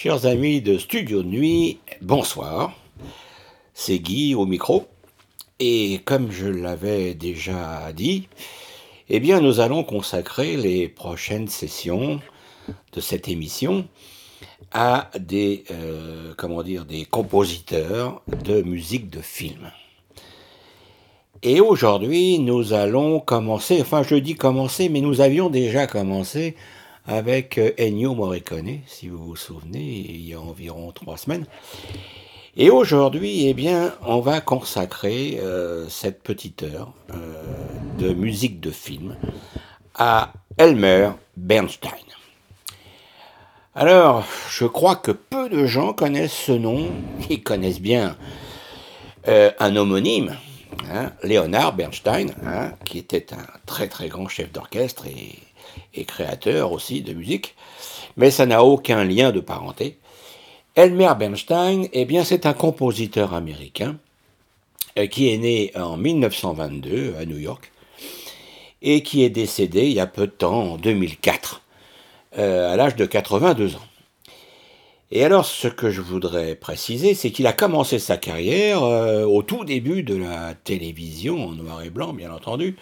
Chers amis de Studio Nuit, bonsoir. C'est Guy au micro. Et comme je l'avais déjà dit, eh bien nous allons consacrer les prochaines sessions de cette émission à des euh, comment dire des compositeurs de musique de film. Et aujourd'hui, nous allons commencer, enfin je dis commencer, mais nous avions déjà commencé avec euh, Ennio Morricone, si vous vous souvenez, il y a environ trois semaines. Et aujourd'hui, eh bien, on va consacrer euh, cette petite heure euh, de musique de film à Elmer Bernstein. Alors, je crois que peu de gens connaissent ce nom, ils connaissent bien un homonyme, hein, Leonard Bernstein, hein, qui était un très très grand chef d'orchestre et et créateur aussi de musique, mais ça n'a aucun lien de parenté. Elmer Bernstein, eh bien, c'est un compositeur américain euh, qui est né en 1922 à New York et qui est décédé il y a peu de temps, en 2004, euh, à l'âge de 82 ans. Et alors, ce que je voudrais préciser, c'est qu'il a commencé sa carrière euh, au tout début de la télévision, en noir et blanc, bien entendu,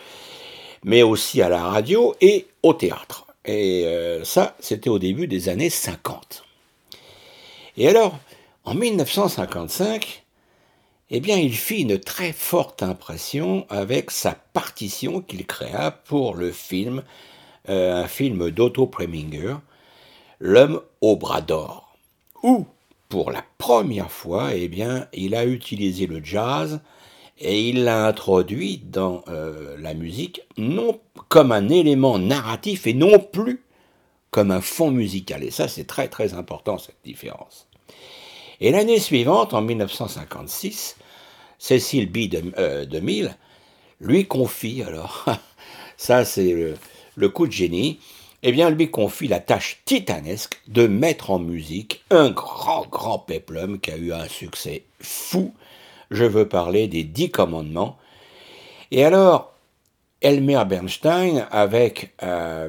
mais aussi à la radio et au théâtre. Et euh, ça, c'était au début des années 50. Et alors, en 1955, eh bien, il fit une très forte impression avec sa partition qu'il créa pour le film, euh, un film d'Otto Preminger, L'homme au bras d'or, où, pour la première fois, eh bien, il a utilisé le jazz et il l'a introduit dans euh, la musique non comme un élément narratif et non plus comme un fond musical. Et ça, c'est très très important, cette différence. Et l'année suivante, en 1956, Cécile B. de, euh, lui confie, alors, ça c'est le, le, coup de génie, eh bien, lui confie la tâche titanesque de mettre en musique un grand, grand péplum qui a eu un succès fou je veux parler des dix commandements. Et alors, Elmer Bernstein, avec euh,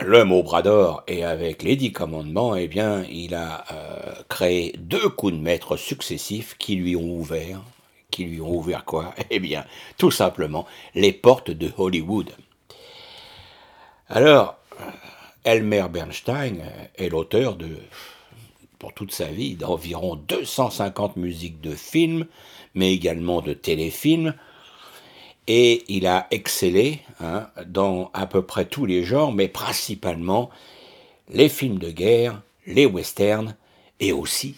L'homme au bras d'or et avec les dix commandements, eh bien, il a euh, créé deux coups de maître successifs qui lui ont ouvert, qui lui ont ouvert quoi? Eh bien, tout simplement, les portes de Hollywood. Alors, Elmer Bernstein est l'auteur de pour toute sa vie d'environ 250 musiques de films, mais également de téléfilms. Et il a excellé hein, dans à peu près tous les genres, mais principalement les films de guerre, les westerns et aussi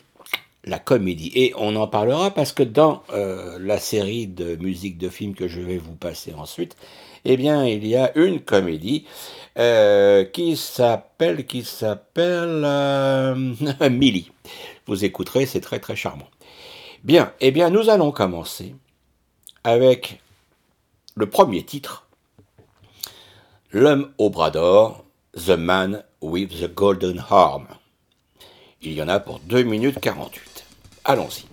la comédie. Et on en parlera parce que dans euh, la série de musique de films que je vais vous passer ensuite, eh bien, il y a une comédie euh, qui s'appelle, qui s'appelle euh, Millie. Vous écouterez, c'est très très charmant. Bien, eh bien, nous allons commencer avec le premier titre, L'homme au bras d'or, The Man with the Golden Arm. Il y en a pour 2 minutes 48. Allons-y.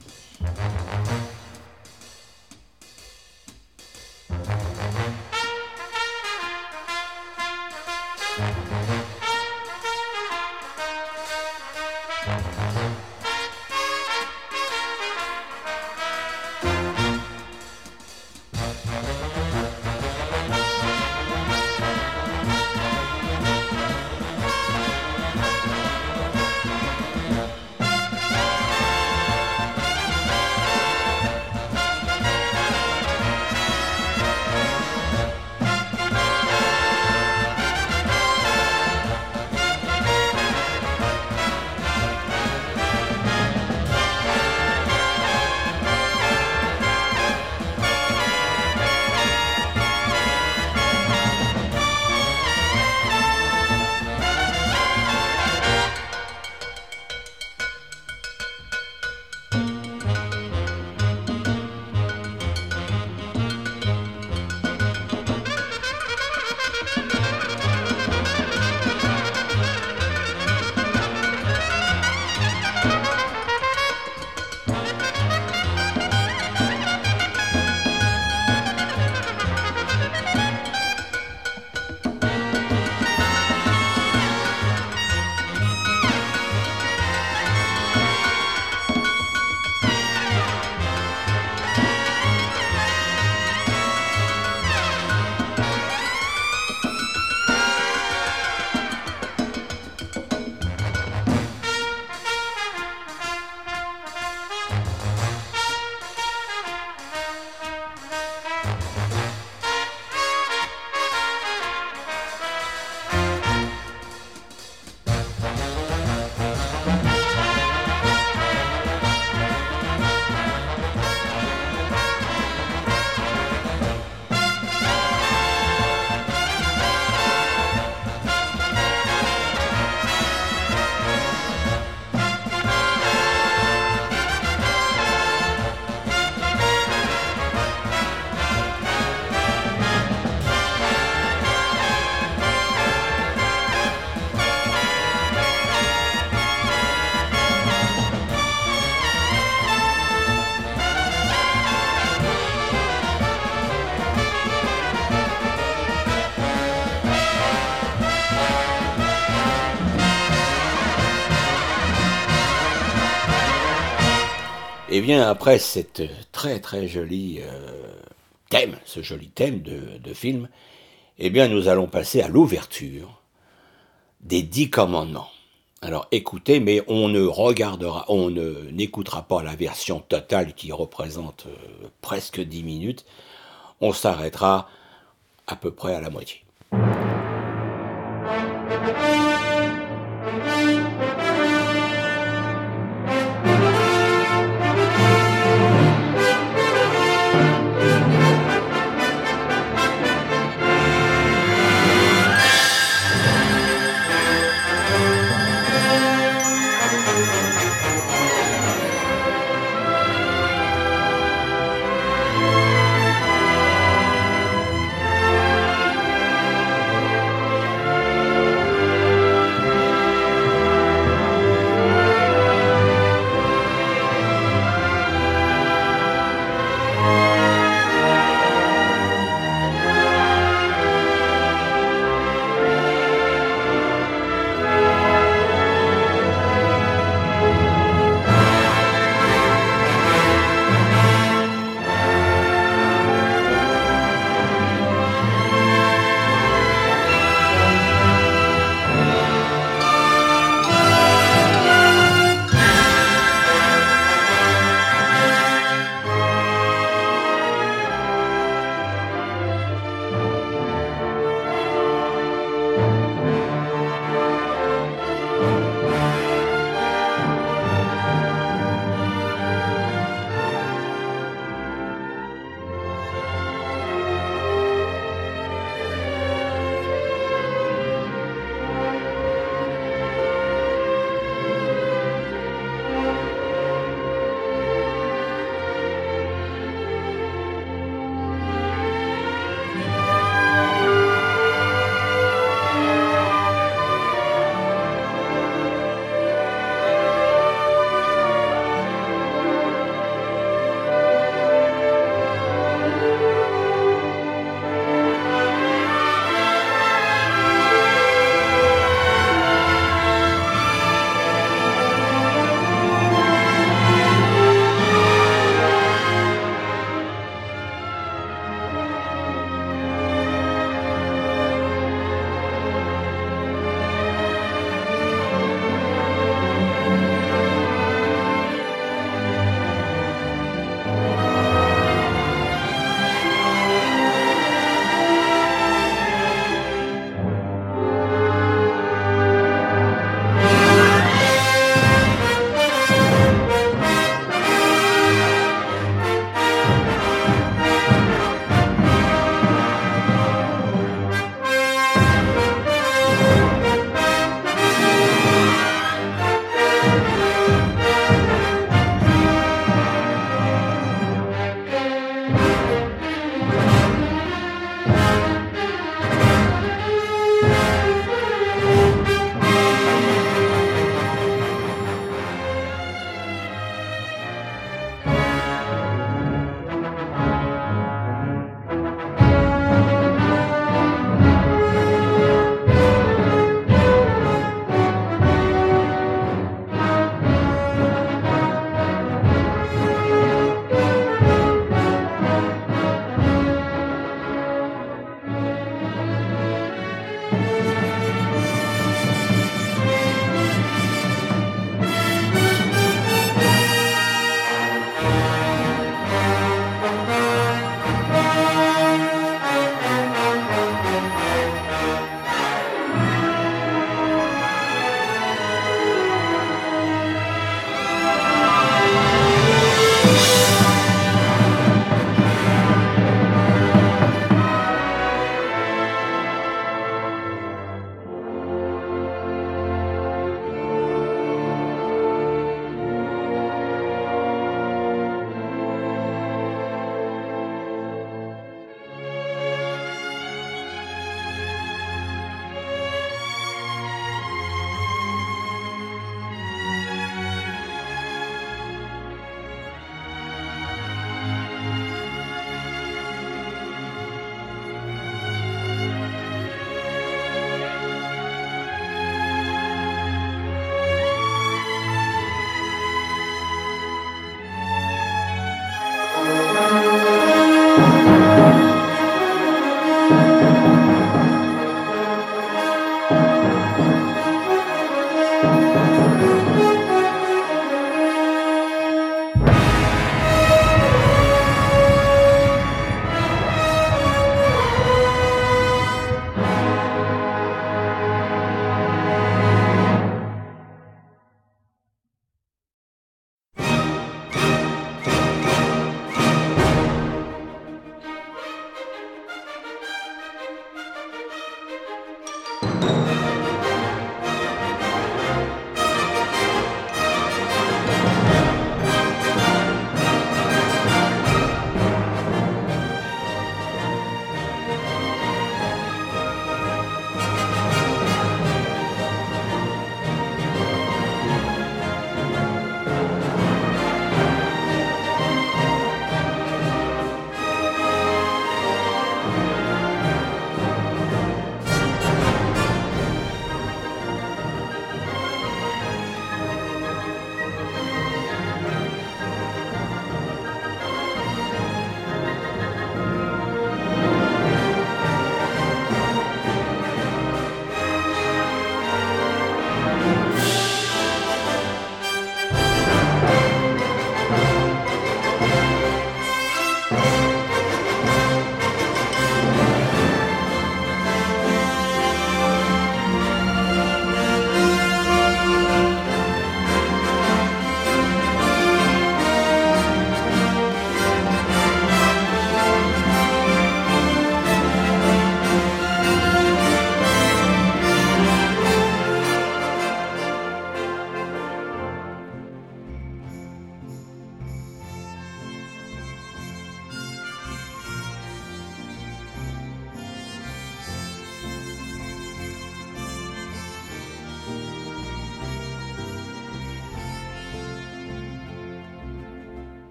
Après cette très très jolie euh, thème, ce joli thème de, film, eh bien, nous allons passer à l'ouverture des dix commandements. Alors écoutez, mais on ne regardera, on n'écoutera pas la version totale qui représente euh, presque dix minutes. On s'arrêtera à peu près à la moitié.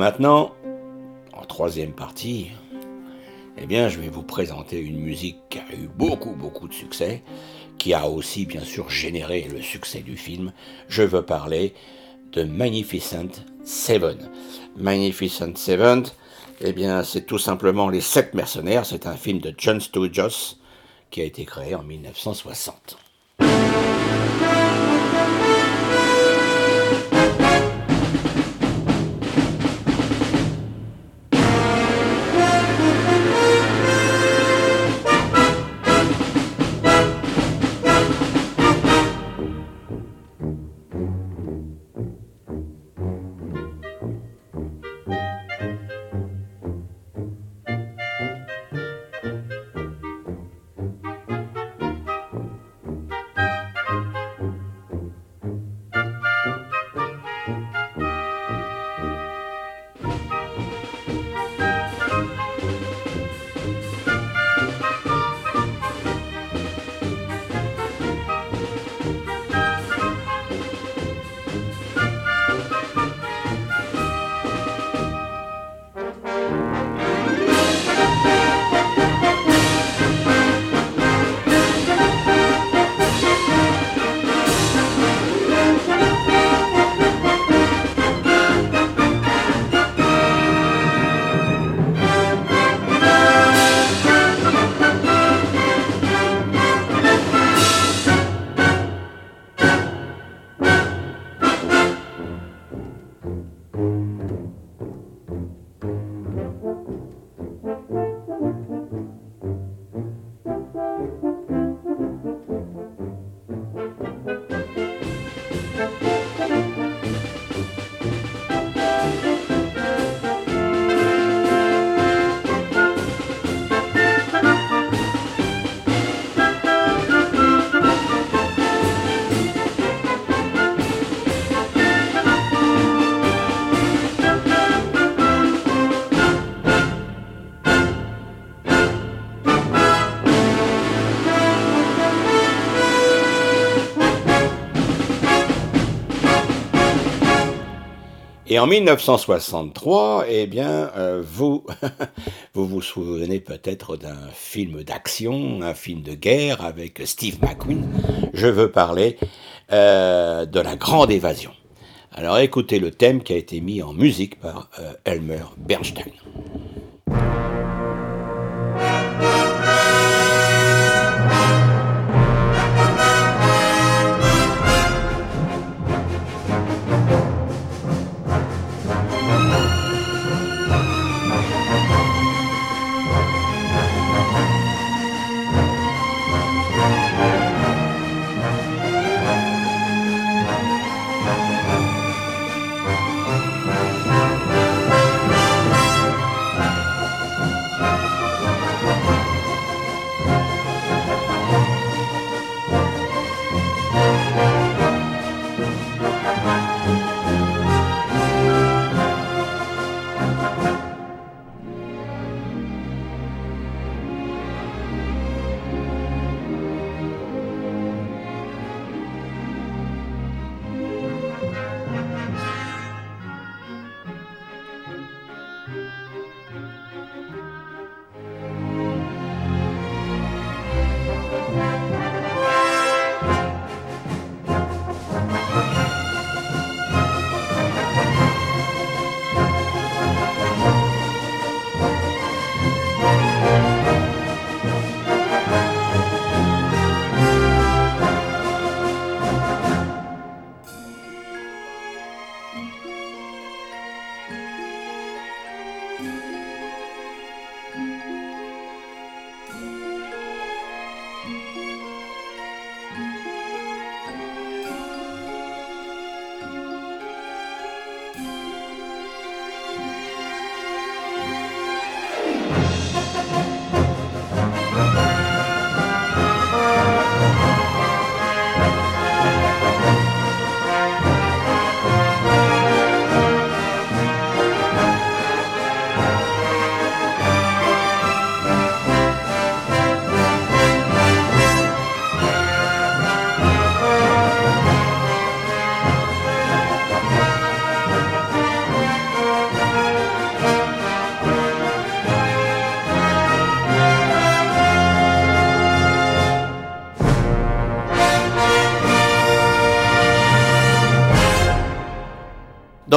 Maintenant, en troisième partie, eh bien, je vais vous présenter une musique qui a eu beaucoup, beaucoup de succès, qui a aussi, bien sûr, généré le succès du film. Je veux parler de Magnificent Seven. Magnificent Seven, eh bien, c'est tout simplement Les Sept Mercenaires. C'est un film de John Sturges qui a été créé en 1960. Et en 1963, eh bien, euh, vous, vous vous souvenez peut-être d'un film d'action, un film de guerre avec Steve McQueen. Je veux parler euh, de la Grande Évasion. Alors écoutez le thème qui a été mis en musique par euh, Elmer Bernstein.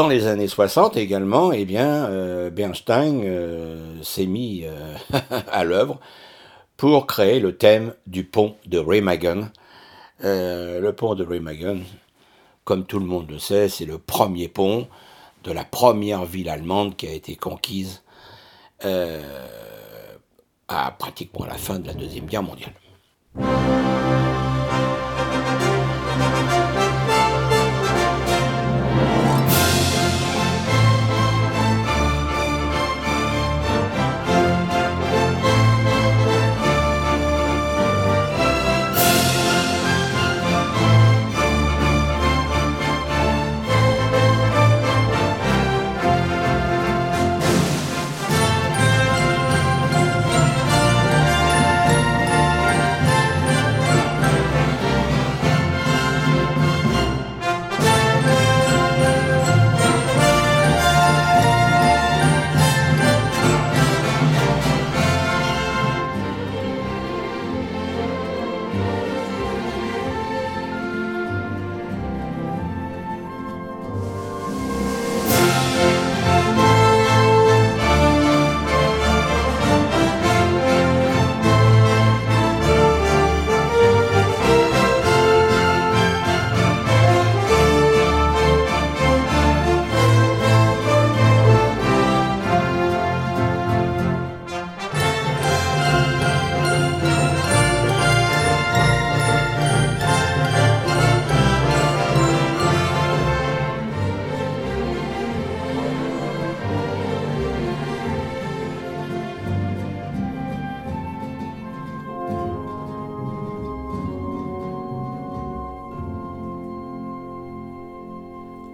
Dans les années 60 également, eh bien, euh, Bernstein euh, s'est mis euh, à l'œuvre pour créer le thème du pont de Remagen. le pont de Remagen, comme tout le monde le sait, c'est le premier pont de la première ville allemande qui a été conquise à pratiquement la fin de la Deuxième Guerre mondiale.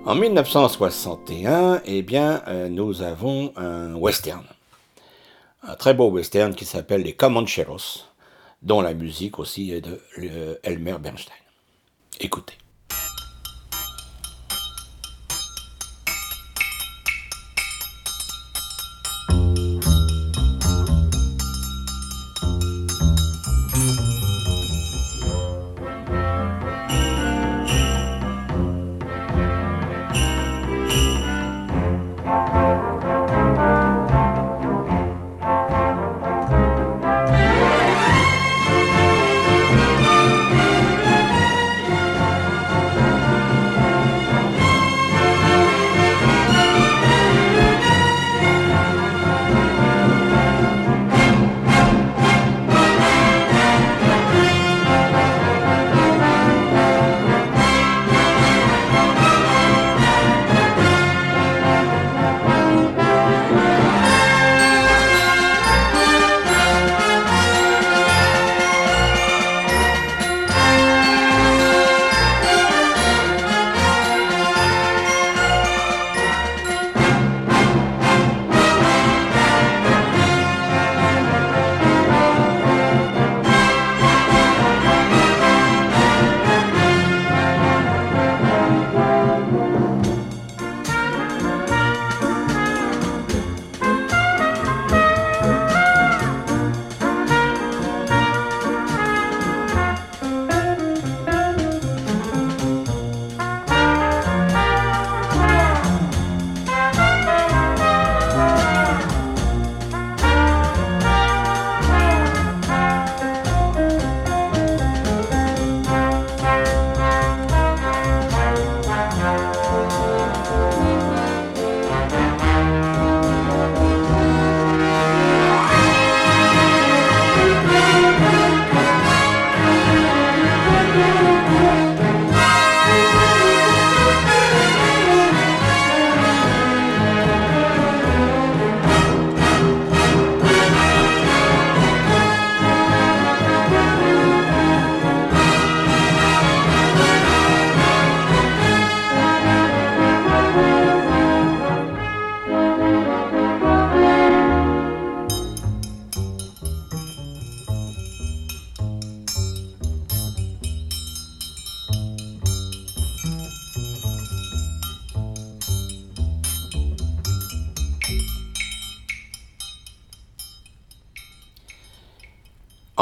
En 1961, eh bien, euh, nous avons un western. Un très beau western qui s'appelle Les Comancheros, dont la musique aussi est de euh, Elmer Bernstein. Écoutez.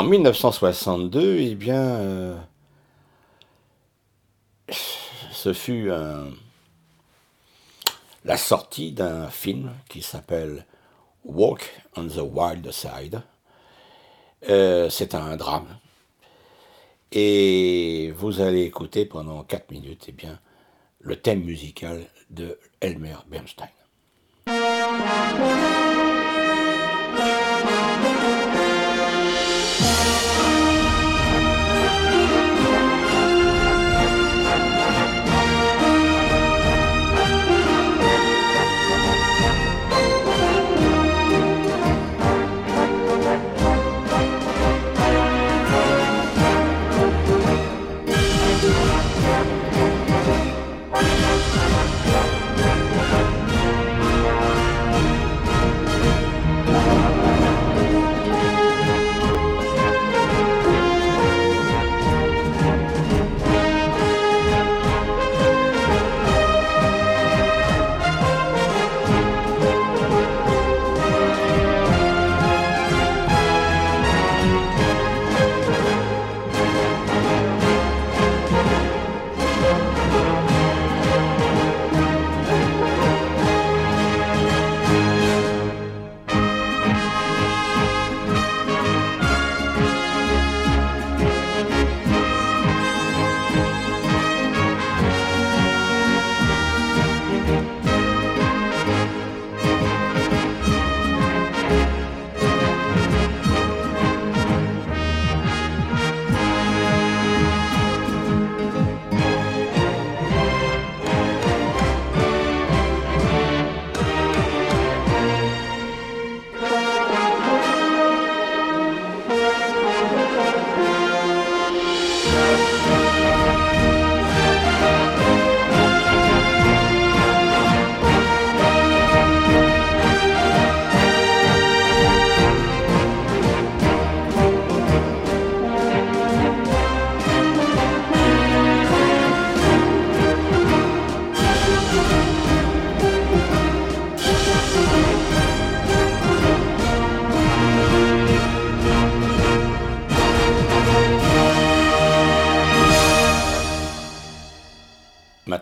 1962, eh bien, euh, ce fut un, la sortie d'un film qui s'appelle Walk on the Wild Side. Euh, c'est un drame. Et vous allez écouter pendant 4 minutes eh bien, le thème musical de Elmer Bernstein.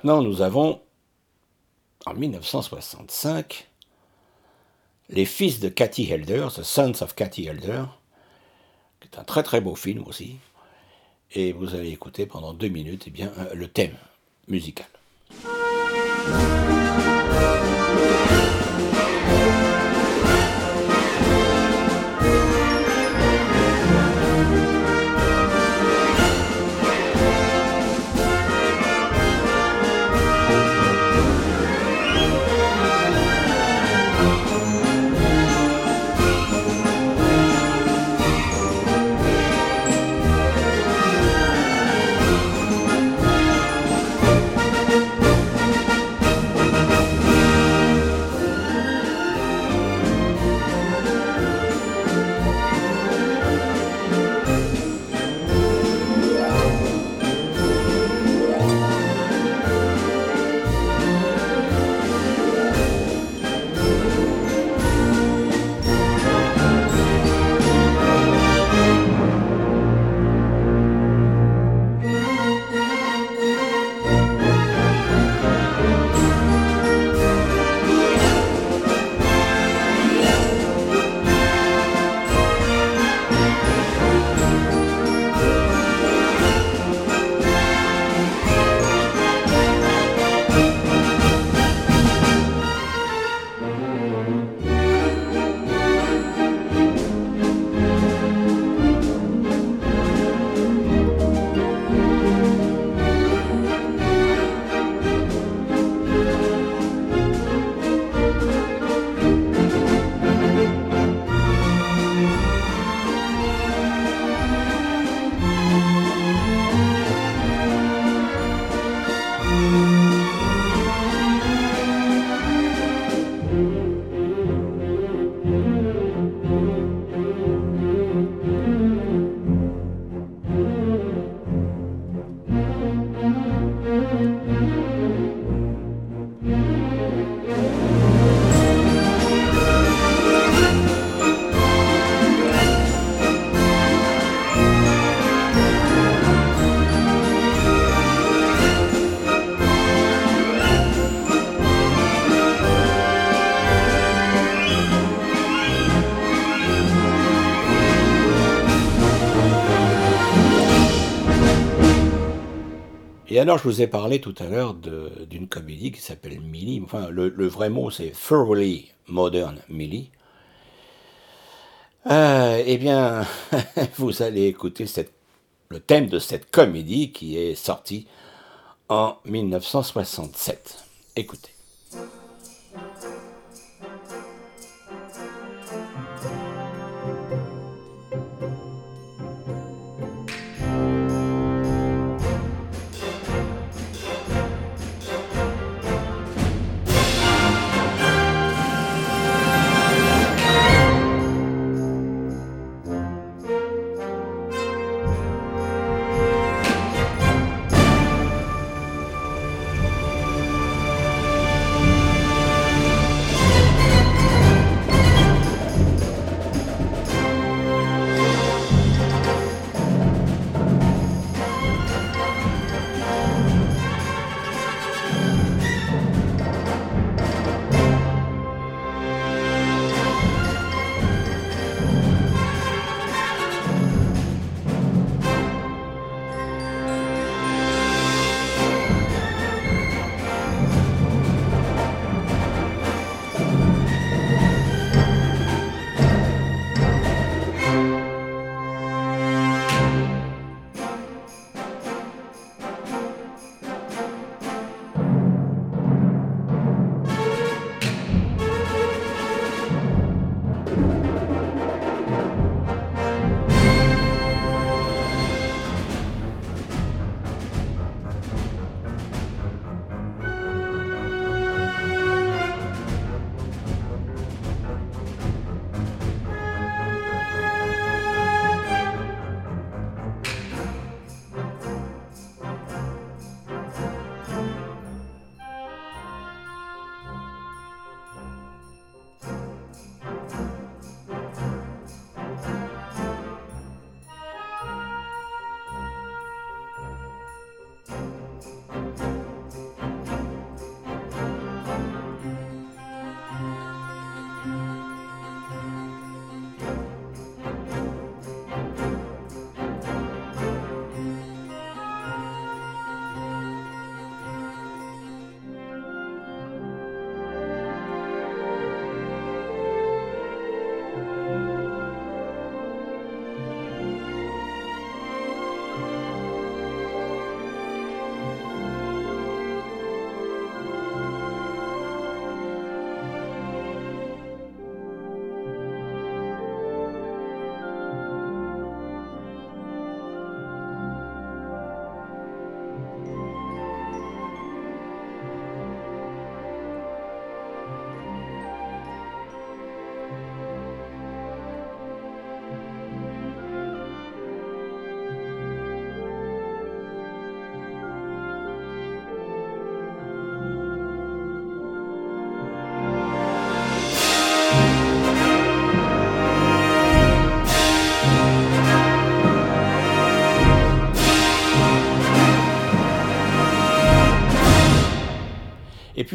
Maintenant, nous avons, en 1965, Les fils de Cathy Helder, The Sons of Cathy Helder, qui est un très très beau film aussi. Et vous allez écouter pendant deux minutes eh bien, euh, le thème musical. Alors, je vous ai parlé tout à l'heure d'une comédie qui s'appelle Millie. Enfin, le, vrai mot, c'est Thoroughly Modern Millie. Euh, eh bien, vous allez écouter le thème de cette comédie qui est sortie en 1967. Écoutez.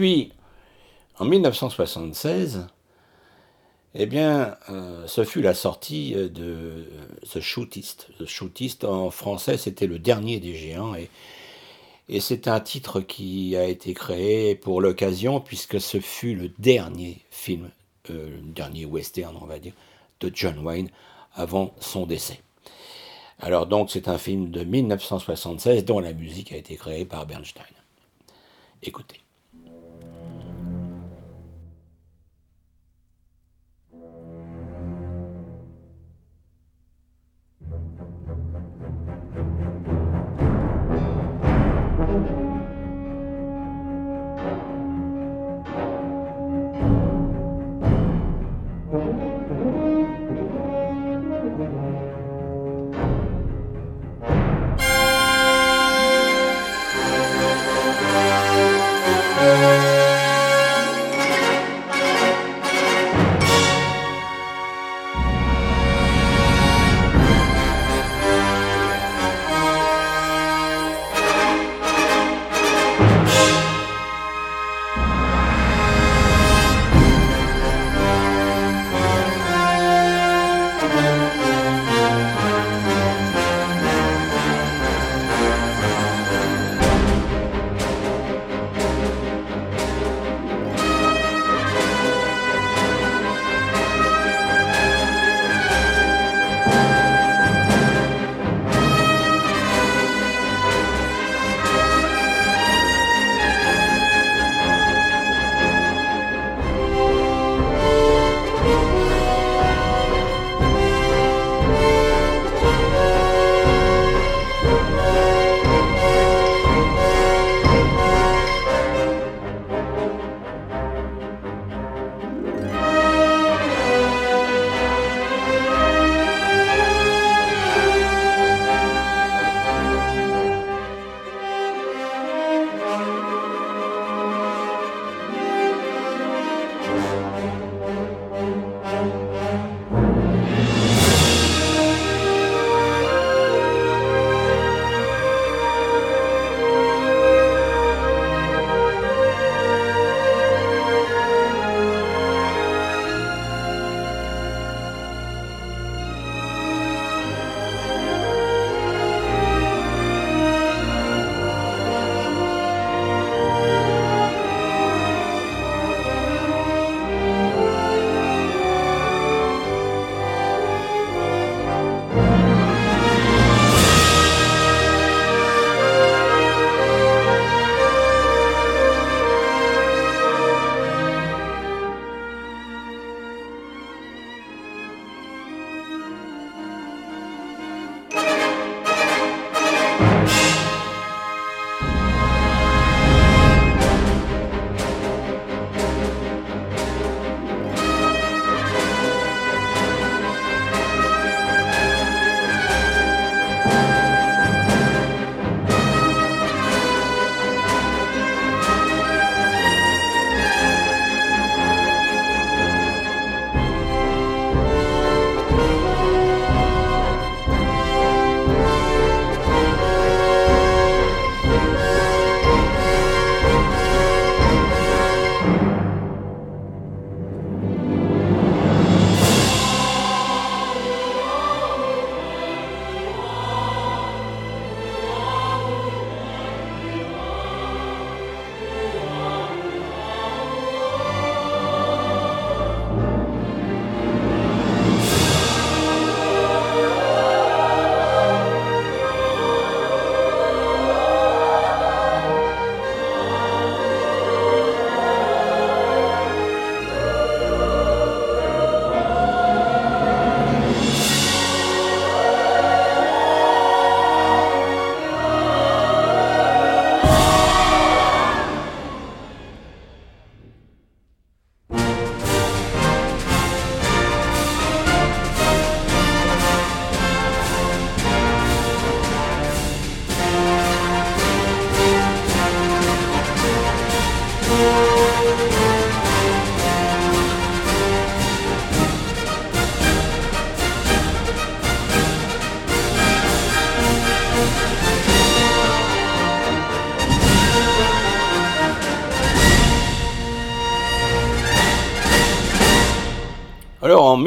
Puis, en 1976, eh bien, euh, ce fut la sortie de The Shootist. The Shootist, en français, c'était le dernier des géants. Et, et c'est un titre qui a été créé pour l'occasion, puisque ce fut le dernier film, euh, le dernier western, on va dire, de John Wayne avant son décès. Alors donc, c'est un film de 1976 dont la musique a été créée par Bernstein. Écoutez.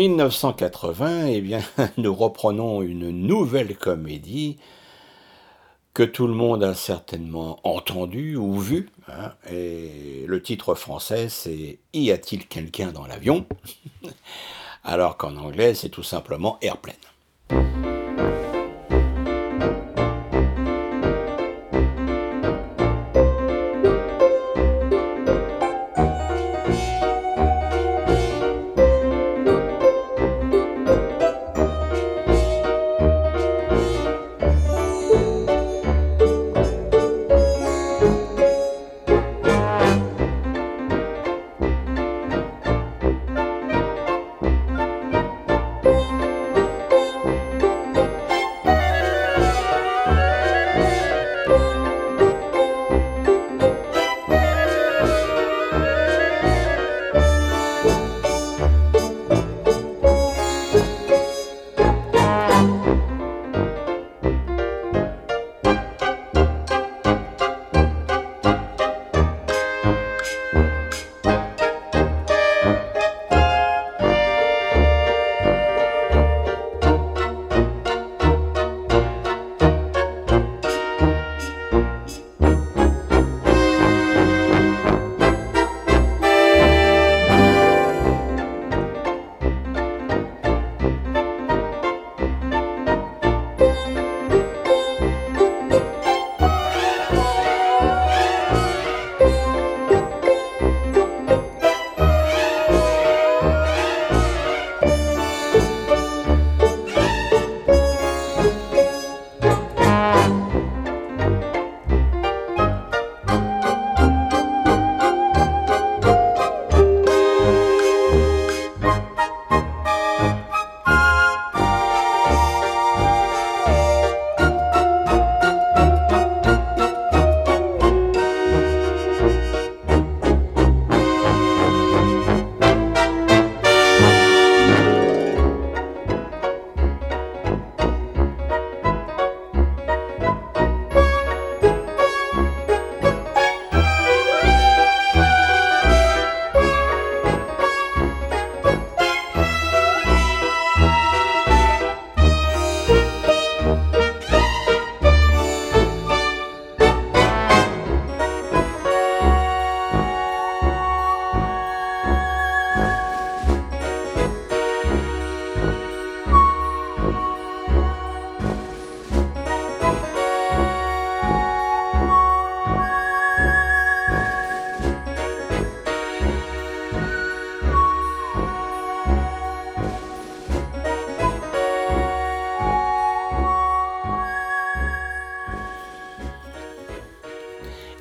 1980, eh bien, nous reprenons une nouvelle comédie que tout le monde a certainement entendu ou vu. Hein, et le titre français, c'est Y a-t-il quelqu'un dans l'avion? Alors qu'en anglais, c'est tout simplement Airplane.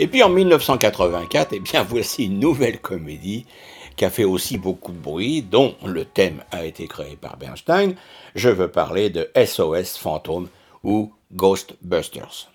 Et puis en 1984, eh bien voici une nouvelle comédie qui a fait aussi beaucoup de bruit, dont le thème a été créé par Bernstein. Je veux parler de SOS Phantom ou Ghostbusters.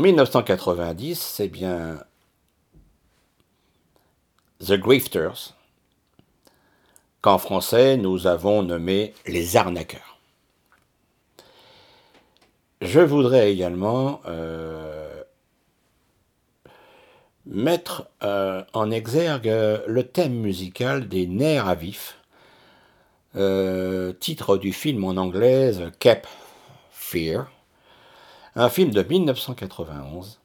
1990, c'est bien The Grifters, qu'en français nous avons nommé les arnaqueurs. Je voudrais également euh, mettre euh, en exergue le thème musical des nerfs à vif, euh, titre du film en anglaise Cap Fear, un film de 1991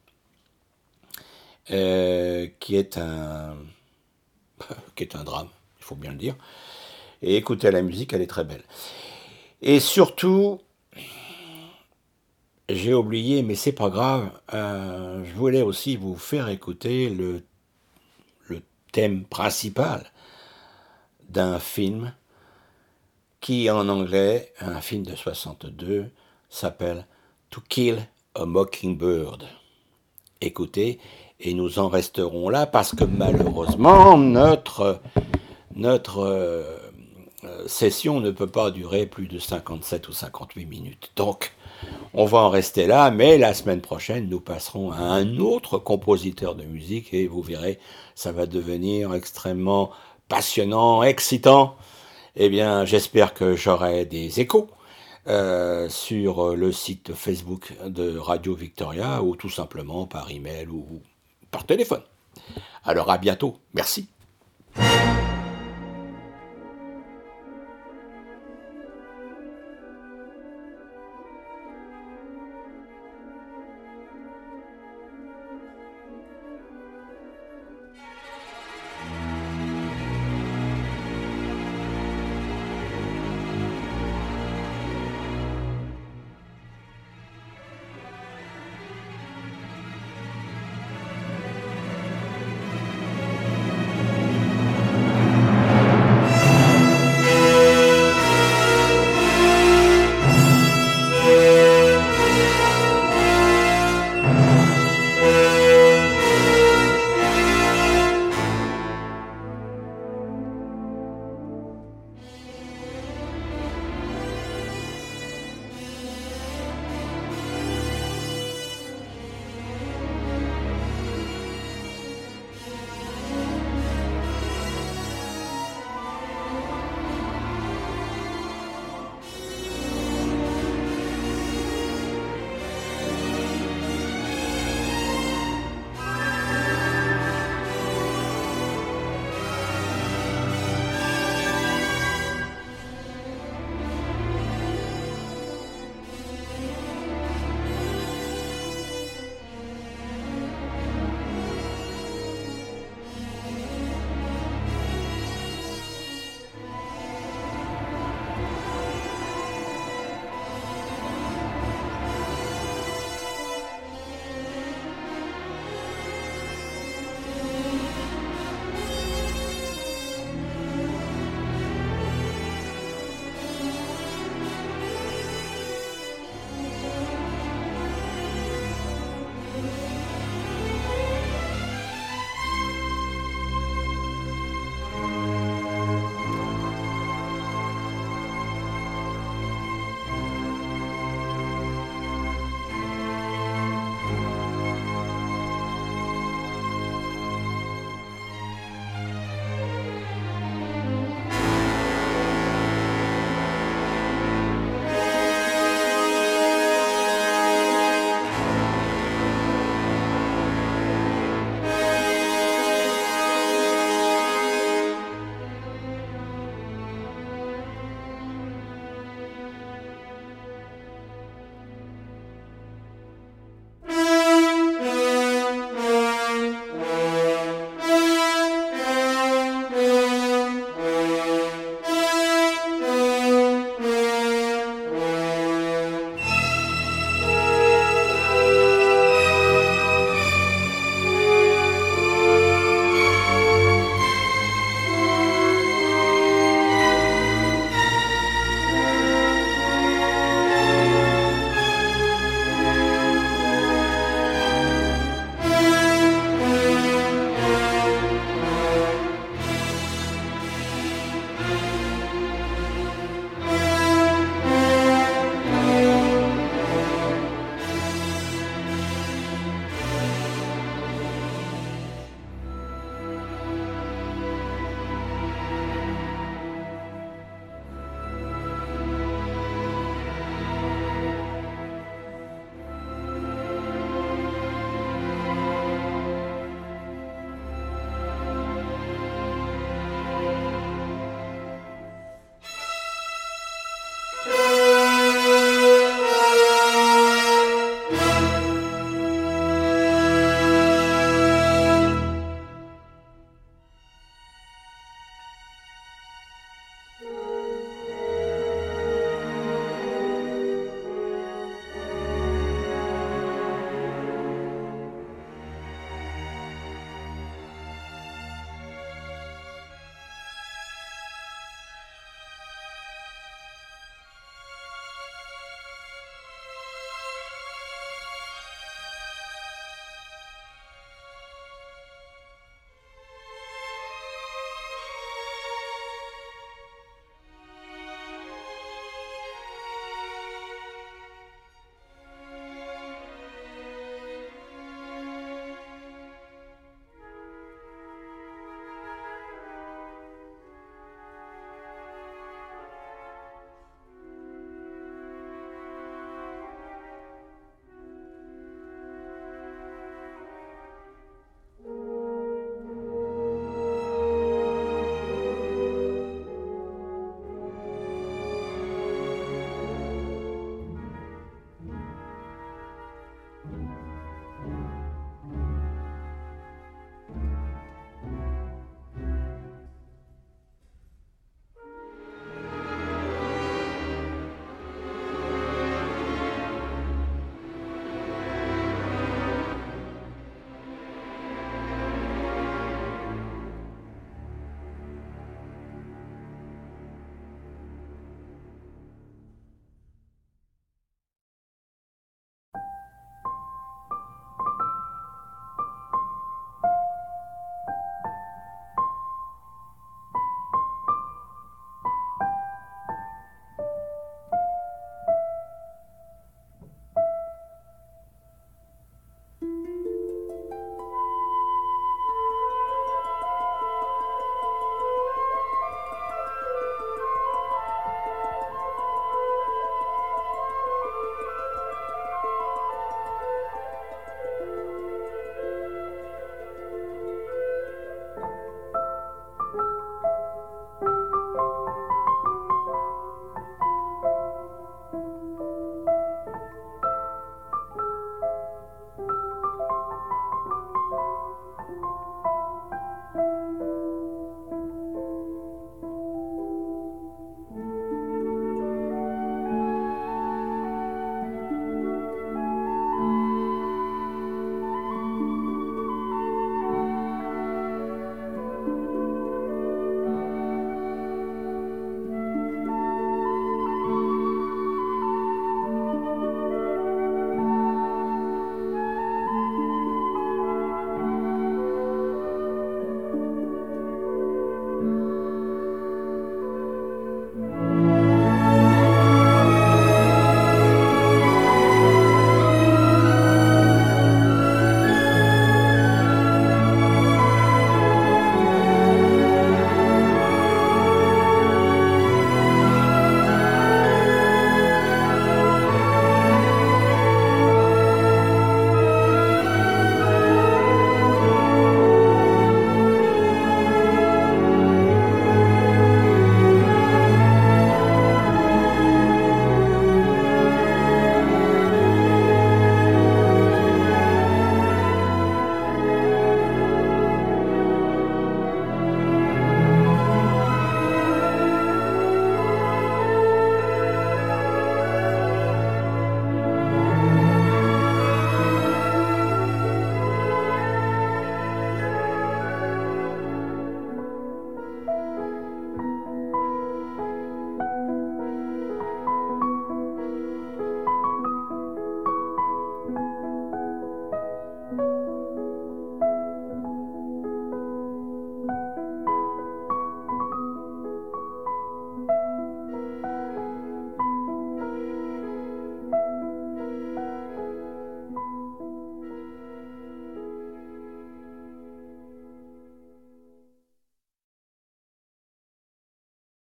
qui est un qui est un drame, il faut bien le dire. Et écoutez la musique, elle est très belle. Et surtout, j'ai oublié, mais c'est pas grave, euh, je voulais aussi vous faire écouter le, le thème principal d'un film qui, en anglais, un film de 62, s'appelle To Kill a Mockingbird. Écoutez, et nous en resterons là parce que malheureusement, notre, notre euh, session ne peut pas durer plus de 57 ou 58 minutes. Donc, on va en rester là, mais la semaine prochaine, nous passerons à un autre compositeur de musique et vous verrez, ça va devenir extrêmement passionnant, excitant. Eh bien, j'espère que j'aurai des échos. Euh, sur le site Facebook de Radio Victoria ou tout simplement par email ou par téléphone. Alors à bientôt. Merci.